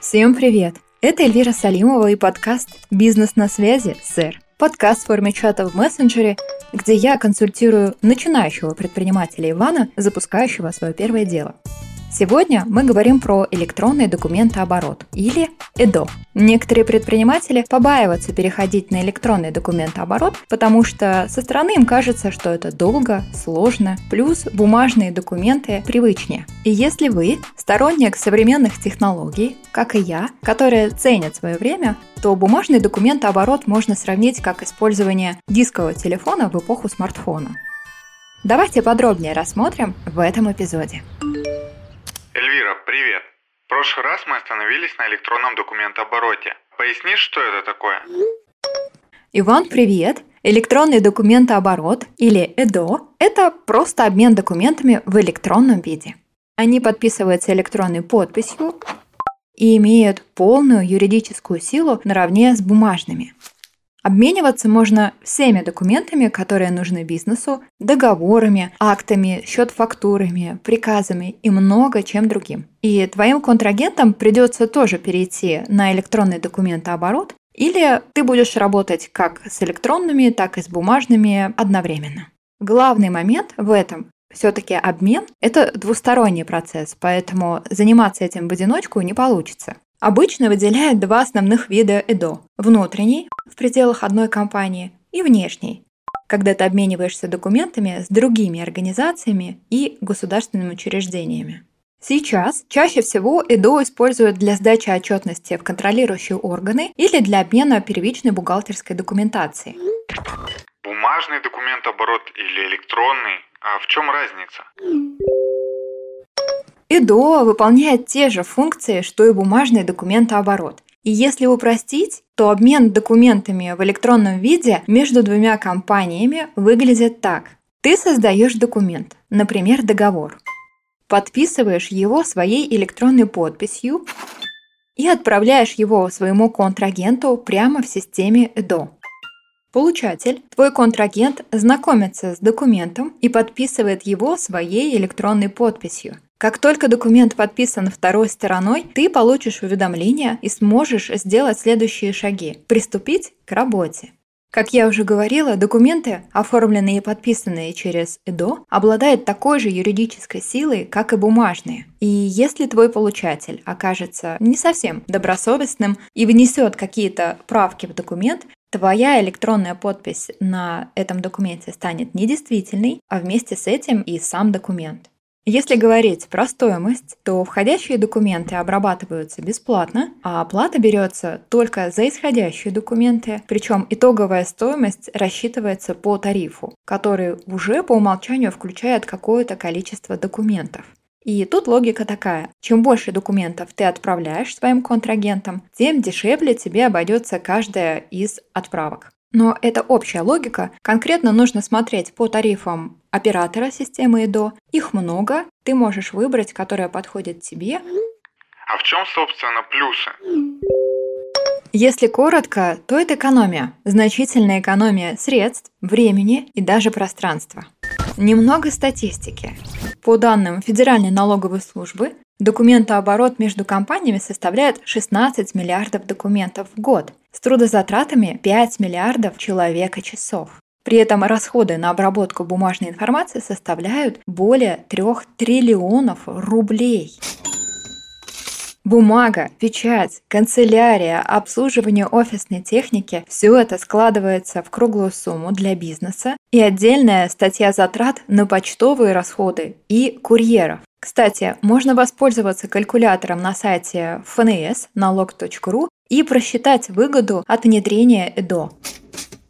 Всем привет! Это Эльвира Салимова и подкаст «Бизнес на связи, сэр». Подкаст в форме чата в мессенджере, где я консультирую начинающего предпринимателя Ивана, запускающего свое первое дело – Сегодня мы говорим про электронный документооборот или ЭДО. Некоторые предприниматели побаиваются переходить на электронный документооборот, потому что со стороны им кажется, что это долго, сложно, плюс бумажные документы привычнее. И если вы сторонник современных технологий, как и я, которые ценят свое время, то бумажный документооборот можно сравнить как использование дискового телефона в эпоху смартфона. Давайте подробнее рассмотрим в этом эпизоде. В прошлый раз мы остановились на электронном документообороте. Пояснишь, что это такое? Иван, привет. Электронный документооборот или ЭДО – это просто обмен документами в электронном виде. Они подписываются электронной подписью и имеют полную юридическую силу наравне с бумажными – Обмениваться можно всеми документами, которые нужны бизнесу, договорами, актами, счет-фактурами, приказами и много чем другим. И твоим контрагентам придется тоже перейти на электронный документооборот, или ты будешь работать как с электронными, так и с бумажными одновременно. Главный момент в этом все-таки обмен – это двусторонний процесс, поэтому заниматься этим в одиночку не получится. Обычно выделяют два основных вида ЭДО – внутренний, в пределах одной компании, и внешний, когда ты обмениваешься документами с другими организациями и государственными учреждениями. Сейчас чаще всего ЭДО используют для сдачи отчетности в контролирующие органы или для обмена первичной бухгалтерской документации. Бумажный документооборот или электронный? А в чем разница? ИДО выполняет те же функции, что и бумажный документооборот. И если упростить, то обмен документами в электронном виде между двумя компаниями выглядит так. Ты создаешь документ, например, договор. Подписываешь его своей электронной подписью и отправляешь его своему контрагенту прямо в системе ЭДО. Получатель, твой контрагент, знакомится с документом и подписывает его своей электронной подписью – как только документ подписан второй стороной, ты получишь уведомление и сможешь сделать следующие шаги – приступить к работе. Как я уже говорила, документы, оформленные и подписанные через ЭДО, обладают такой же юридической силой, как и бумажные. И если твой получатель окажется не совсем добросовестным и внесет какие-то правки в документ, твоя электронная подпись на этом документе станет недействительной, а вместе с этим и сам документ. Если говорить про стоимость, то входящие документы обрабатываются бесплатно, а оплата берется только за исходящие документы, причем итоговая стоимость рассчитывается по тарифу, который уже по умолчанию включает какое-то количество документов. И тут логика такая. Чем больше документов ты отправляешь своим контрагентам, тем дешевле тебе обойдется каждая из отправок. Но это общая логика. Конкретно нужно смотреть по тарифам оператора системы ИДО. Их много. Ты можешь выбрать, которая подходит тебе. А в чем, собственно, плюсы? Если коротко, то это экономия. Значительная экономия средств, времени и даже пространства. Немного статистики. По данным Федеральной налоговой службы, документооборот между компаниями составляет 16 миллиардов документов в год с трудозатратами 5 миллиардов человека-часов. При этом расходы на обработку бумажной информации составляют более 3 триллионов рублей. Бумага, печать, канцелярия, обслуживание офисной техники – все это складывается в круглую сумму для бизнеса и отдельная статья затрат на почтовые расходы и курьеров. Кстати, можно воспользоваться калькулятором на сайте fns налог.ру и просчитать выгоду от внедрения ЭДО.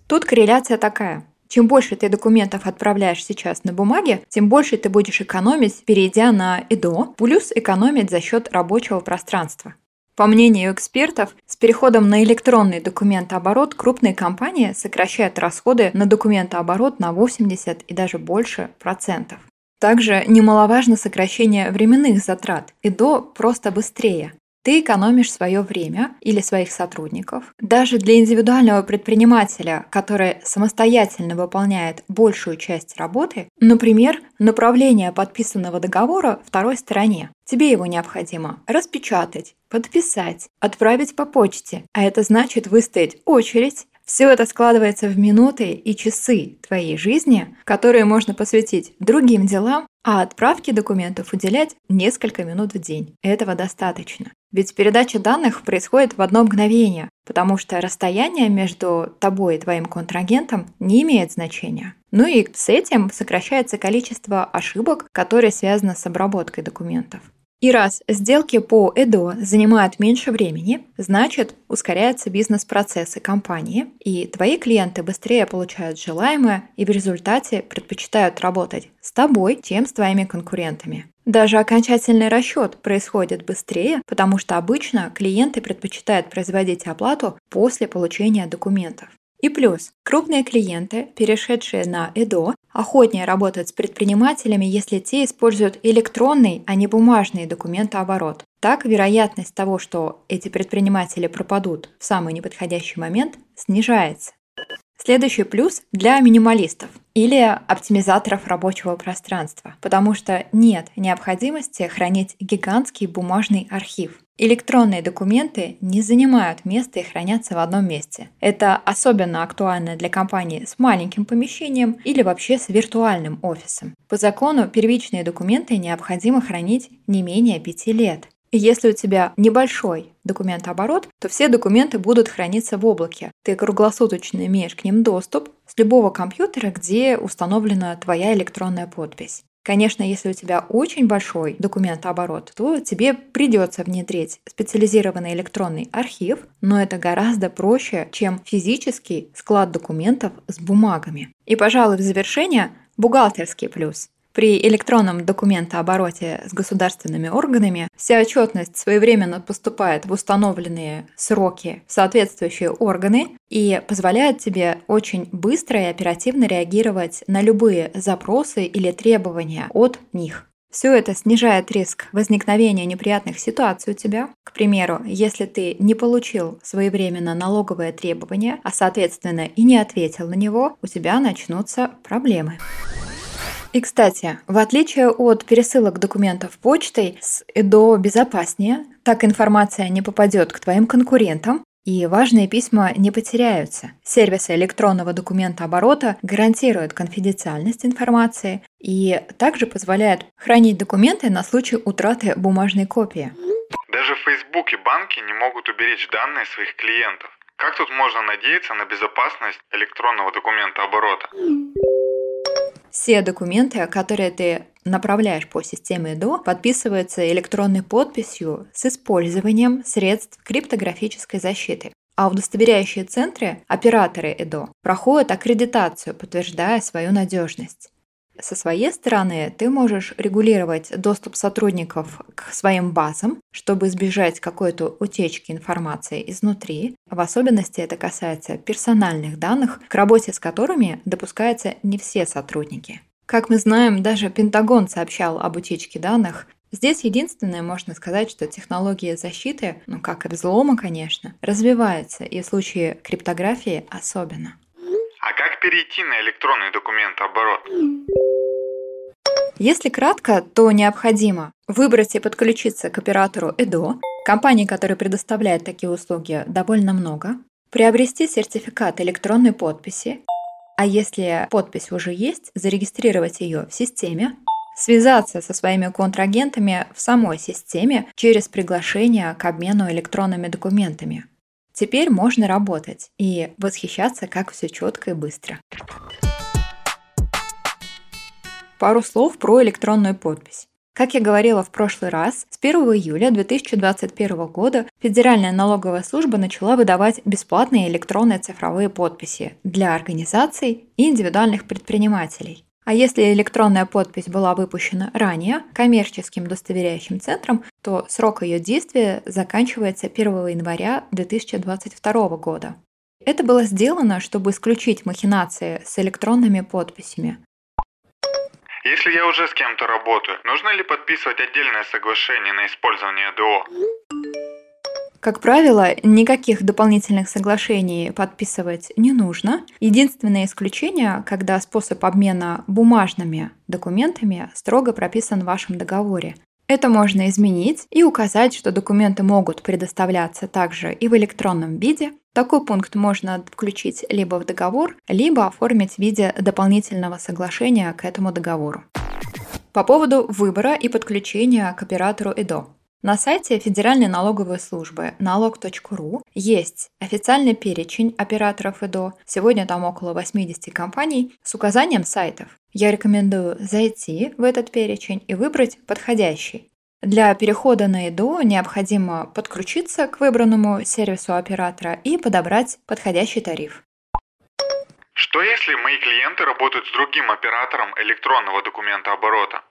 Тут корреляция такая. Чем больше ты документов отправляешь сейчас на бумаге, тем больше ты будешь экономить, перейдя на ЭДО, плюс экономить за счет рабочего пространства. По мнению экспертов, с переходом на электронный документооборот крупные компании сокращают расходы на документооборот на 80 и даже больше процентов. Также немаловажно сокращение временных затрат. ЭДО просто быстрее. Ты экономишь свое время или своих сотрудников. Даже для индивидуального предпринимателя, который самостоятельно выполняет большую часть работы, например, направление подписанного договора второй стороне. Тебе его необходимо распечатать, подписать, отправить по почте, а это значит выстоять очередь, все это складывается в минуты и часы твоей жизни, которые можно посвятить другим делам, а отправке документов уделять несколько минут в день. Этого достаточно. Ведь передача данных происходит в одно мгновение, потому что расстояние между тобой и твоим контрагентом не имеет значения. Ну и с этим сокращается количество ошибок, которые связаны с обработкой документов. И раз сделки по ЭДО занимают меньше времени, значит ускоряются бизнес-процессы компании, и твои клиенты быстрее получают желаемое и в результате предпочитают работать с тобой, чем с твоими конкурентами. Даже окончательный расчет происходит быстрее, потому что обычно клиенты предпочитают производить оплату после получения документов. И плюс, крупные клиенты, перешедшие на ЭДО, охотнее работают с предпринимателями, если те используют электронный, а не бумажный документооборот. Так вероятность того, что эти предприниматели пропадут в самый неподходящий момент, снижается. Следующий плюс для минималистов или оптимизаторов рабочего пространства, потому что нет необходимости хранить гигантский бумажный архив. Электронные документы не занимают места и хранятся в одном месте. Это особенно актуально для компаний с маленьким помещением или вообще с виртуальным офисом. По закону первичные документы необходимо хранить не менее пяти лет. Если у тебя небольшой документооборот, то все документы будут храниться в облаке. Ты круглосуточно имеешь к ним доступ с любого компьютера, где установлена твоя электронная подпись. Конечно, если у тебя очень большой документооборот, то тебе придется внедрить специализированный электронный архив, но это гораздо проще, чем физический склад документов с бумагами. И, пожалуй, в завершение бухгалтерский плюс. При электронном документообороте с государственными органами вся отчетность своевременно поступает в установленные сроки в соответствующие органы и позволяет тебе очень быстро и оперативно реагировать на любые запросы или требования от них. Все это снижает риск возникновения неприятных ситуаций у тебя. К примеру, если ты не получил своевременно налоговое требование, а соответственно и не ответил на него, у тебя начнутся проблемы. И, кстати, в отличие от пересылок документов почтой, с ЭДО безопаснее, так информация не попадет к твоим конкурентам, и важные письма не потеряются. Сервисы электронного документа оборота гарантируют конфиденциальность информации и также позволяют хранить документы на случай утраты бумажной копии. Даже Facebook и банки не могут уберечь данные своих клиентов. Как тут можно надеяться на безопасность электронного документа оборота? Все документы, которые ты направляешь по системе ЭДО, подписываются электронной подписью с использованием средств криптографической защиты. А удостоверяющие центры, операторы ЭДО, проходят аккредитацию, подтверждая свою надежность. Со своей стороны ты можешь регулировать доступ сотрудников к своим базам, чтобы избежать какой-то утечки информации изнутри. В особенности это касается персональных данных, к работе с которыми допускаются не все сотрудники. Как мы знаем, даже Пентагон сообщал об утечке данных. Здесь единственное можно сказать, что технологии защиты, ну как и взлома, конечно, развиваются, и в случае криптографии особенно. А как перейти на электронный документооборот? Если кратко, то необходимо выбрать и подключиться к оператору ЭДО. Компаний, которые предоставляют такие услуги, довольно много. Приобрести сертификат электронной подписи. А если подпись уже есть, зарегистрировать ее в системе. Связаться со своими контрагентами в самой системе через приглашение к обмену электронными документами. Теперь можно работать и восхищаться, как все четко и быстро. Пару слов про электронную подпись. Как я говорила в прошлый раз, с 1 июля 2021 года Федеральная налоговая служба начала выдавать бесплатные электронные цифровые подписи для организаций и индивидуальных предпринимателей. А если электронная подпись была выпущена ранее коммерческим удостоверяющим центром, то срок ее действия заканчивается 1 января 2022 года. Это было сделано, чтобы исключить махинации с электронными подписями. Если я уже с кем-то работаю, нужно ли подписывать отдельное соглашение на использование ДО? Как правило, никаких дополнительных соглашений подписывать не нужно. Единственное исключение, когда способ обмена бумажными документами строго прописан в вашем договоре. Это можно изменить и указать, что документы могут предоставляться также и в электронном виде. Такой пункт можно включить либо в договор, либо оформить в виде дополнительного соглашения к этому договору. По поводу выбора и подключения к оператору ЭДО. На сайте Федеральной налоговой службы налог.ру есть официальный перечень операторов ИДО. Сегодня там около 80 компаний с указанием сайтов. Я рекомендую зайти в этот перечень и выбрать подходящий. Для перехода на ИДО необходимо подключиться к выбранному сервису оператора и подобрать подходящий тариф. Что если мои клиенты работают с другим оператором электронного документа оборота?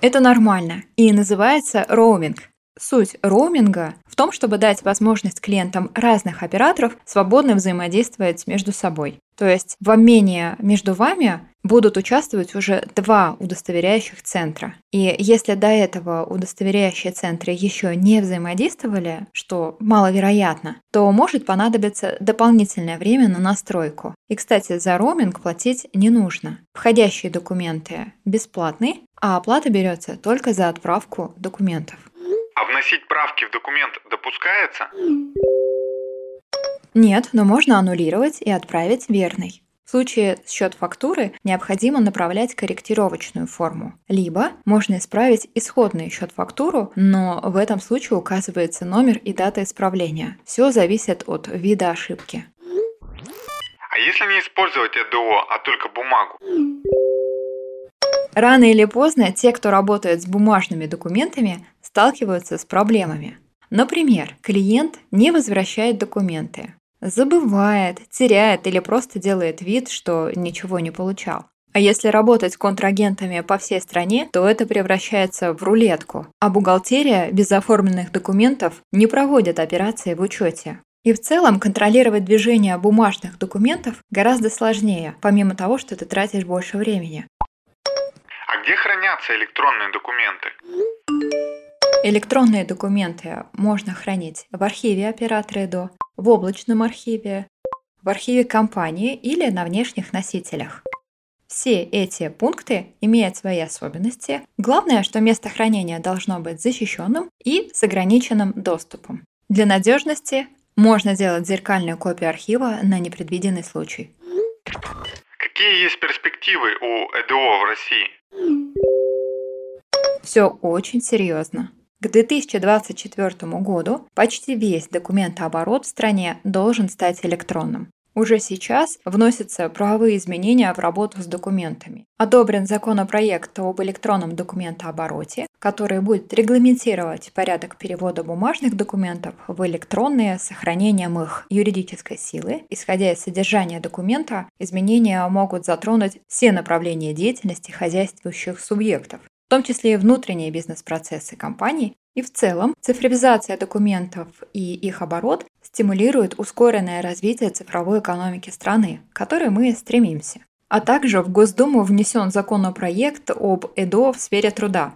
Это нормально и называется роуминг. Суть роуминга в том, чтобы дать возможность клиентам разных операторов свободно взаимодействовать между собой. То есть в обмене между вами будут участвовать уже два удостоверяющих центра. И если до этого удостоверяющие центры еще не взаимодействовали, что маловероятно, то может понадобиться дополнительное время на настройку. И, кстати, за роуминг платить не нужно. Входящие документы бесплатны, а оплата берется только за отправку документов. А вносить правки в документ допускается? Нет, но можно аннулировать и отправить верный. В случае счет фактуры необходимо направлять корректировочную форму. Либо можно исправить исходный счет фактуру, но в этом случае указывается номер и дата исправления. Все зависит от вида ошибки. А если не использовать ЭДО, а только бумагу? Рано или поздно те, кто работает с бумажными документами, сталкиваются с проблемами. Например, клиент не возвращает документы, забывает, теряет или просто делает вид, что ничего не получал. А если работать с контрагентами по всей стране, то это превращается в рулетку. А бухгалтерия без оформленных документов не проводит операции в учете. И в целом контролировать движение бумажных документов гораздо сложнее, помимо того, что ты тратишь больше времени. Где хранятся электронные документы? Электронные документы можно хранить в архиве оператора ЭДО, в облачном архиве, в архиве компании или на внешних носителях. Все эти пункты имеют свои особенности. Главное, что место хранения должно быть защищенным и с ограниченным доступом. Для надежности можно сделать зеркальную копию архива на непредвиденный случай. Какие есть перспективы у ЭДО в России? Все очень серьезно. К 2024 году почти весь документооборот в стране должен стать электронным. Уже сейчас вносятся правовые изменения в работу с документами. Одобрен законопроект об электронном документообороте, который будет регламентировать порядок перевода бумажных документов в электронные с сохранением их юридической силы. Исходя из содержания документа, изменения могут затронуть все направления деятельности хозяйствующих субъектов, в том числе и внутренние бизнес-процессы компаний, и в целом цифровизация документов и их оборот стимулирует ускоренное развитие цифровой экономики страны, к которой мы стремимся. А также в Госдуму внесен законопроект об ЭДО в сфере труда.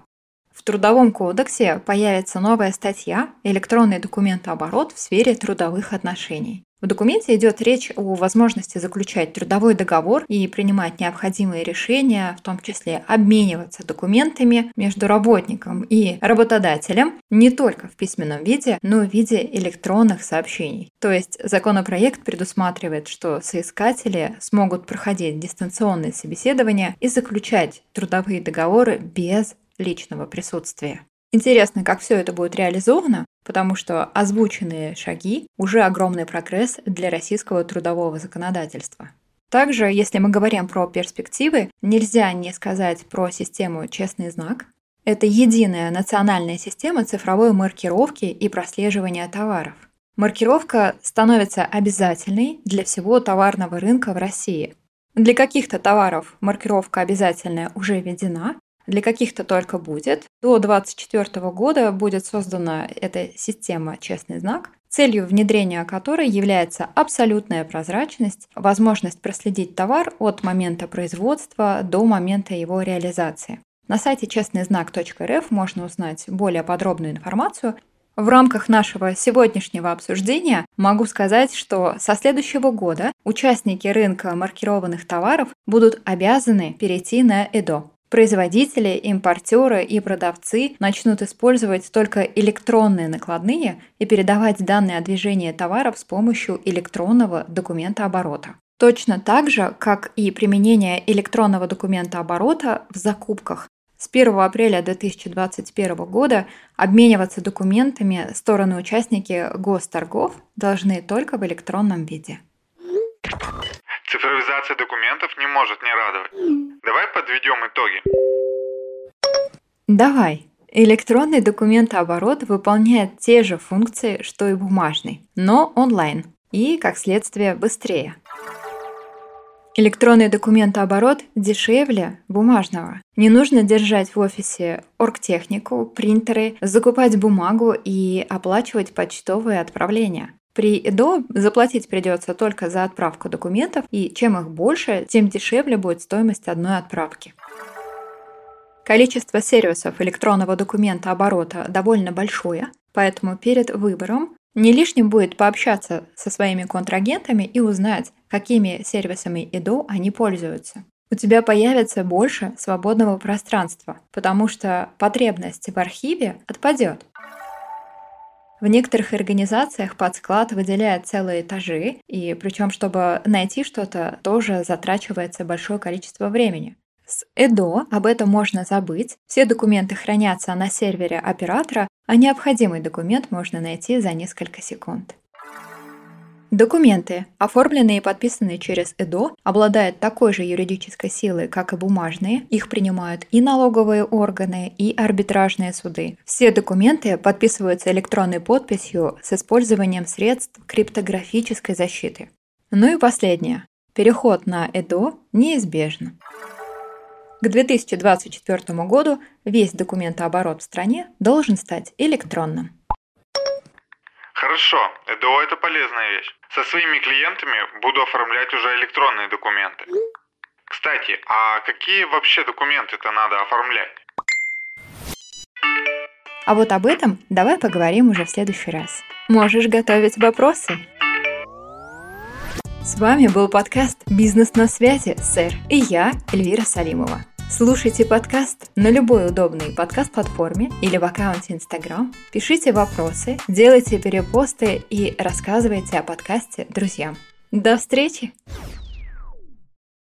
В Трудовом кодексе появится новая статья «Электронный документооборот в сфере трудовых отношений». В документе идет речь о возможности заключать трудовой договор и принимать необходимые решения, в том числе обмениваться документами между работником и работодателем не только в письменном виде, но и в виде электронных сообщений. То есть законопроект предусматривает, что соискатели смогут проходить дистанционные собеседования и заключать трудовые договоры без личного присутствия. Интересно, как все это будет реализовано, потому что озвученные шаги уже огромный прогресс для российского трудового законодательства. Также, если мы говорим про перспективы, нельзя не сказать про систему «Честный знак». Это единая национальная система цифровой маркировки и прослеживания товаров. Маркировка становится обязательной для всего товарного рынка в России. Для каких-то товаров маркировка обязательная уже введена, для каких-то только будет. До 2024 года будет создана эта система «Честный знак», целью внедрения которой является абсолютная прозрачность, возможность проследить товар от момента производства до момента его реализации. На сайте честныйзнак.рф можно узнать более подробную информацию. В рамках нашего сегодняшнего обсуждения могу сказать, что со следующего года участники рынка маркированных товаров будут обязаны перейти на ЭДО. Производители, импортеры и продавцы начнут использовать только электронные накладные и передавать данные о движении товаров с помощью электронного документа оборота. Точно так же, как и применение электронного документа оборота в закупках. С 1 апреля 2021 года обмениваться документами стороны-участники госторгов должны только в электронном виде. Цифровизация документов не может не радовать. Давай подведем итоги. Давай. Электронный документооборот выполняет те же функции, что и бумажный, но онлайн и, как следствие, быстрее. Электронный документооборот дешевле бумажного. Не нужно держать в офисе оргтехнику, принтеры, закупать бумагу и оплачивать почтовые отправления. При ЭДО заплатить придется только за отправку документов, и чем их больше, тем дешевле будет стоимость одной отправки. Количество сервисов электронного документа оборота довольно большое, поэтому перед выбором не лишним будет пообщаться со своими контрагентами и узнать, какими сервисами ИДО они пользуются. У тебя появится больше свободного пространства, потому что потребность в архиве отпадет. В некоторых организациях под склад выделяют целые этажи, и причем, чтобы найти что-то, тоже затрачивается большое количество времени. С ЭДО об этом можно забыть, все документы хранятся на сервере оператора, а необходимый документ можно найти за несколько секунд. Документы, оформленные и подписанные через ЭДО, обладают такой же юридической силой, как и бумажные. Их принимают и налоговые органы, и арбитражные суды. Все документы подписываются электронной подписью с использованием средств криптографической защиты. Ну и последнее. Переход на ЭДО неизбежен. К 2024 году весь документооборот в стране должен стать электронным. Хорошо, ЭДО это полезная вещь. Со своими клиентами буду оформлять уже электронные документы. Кстати, а какие вообще документы-то надо оформлять? А вот об этом давай поговорим уже в следующий раз. Можешь готовить вопросы. С вами был подкаст «Бизнес на связи, сэр» и я, Эльвира Салимова. Слушайте подкаст на любой удобной подкаст-платформе или в аккаунте Instagram. Пишите вопросы, делайте перепосты и рассказывайте о подкасте друзьям. До встречи!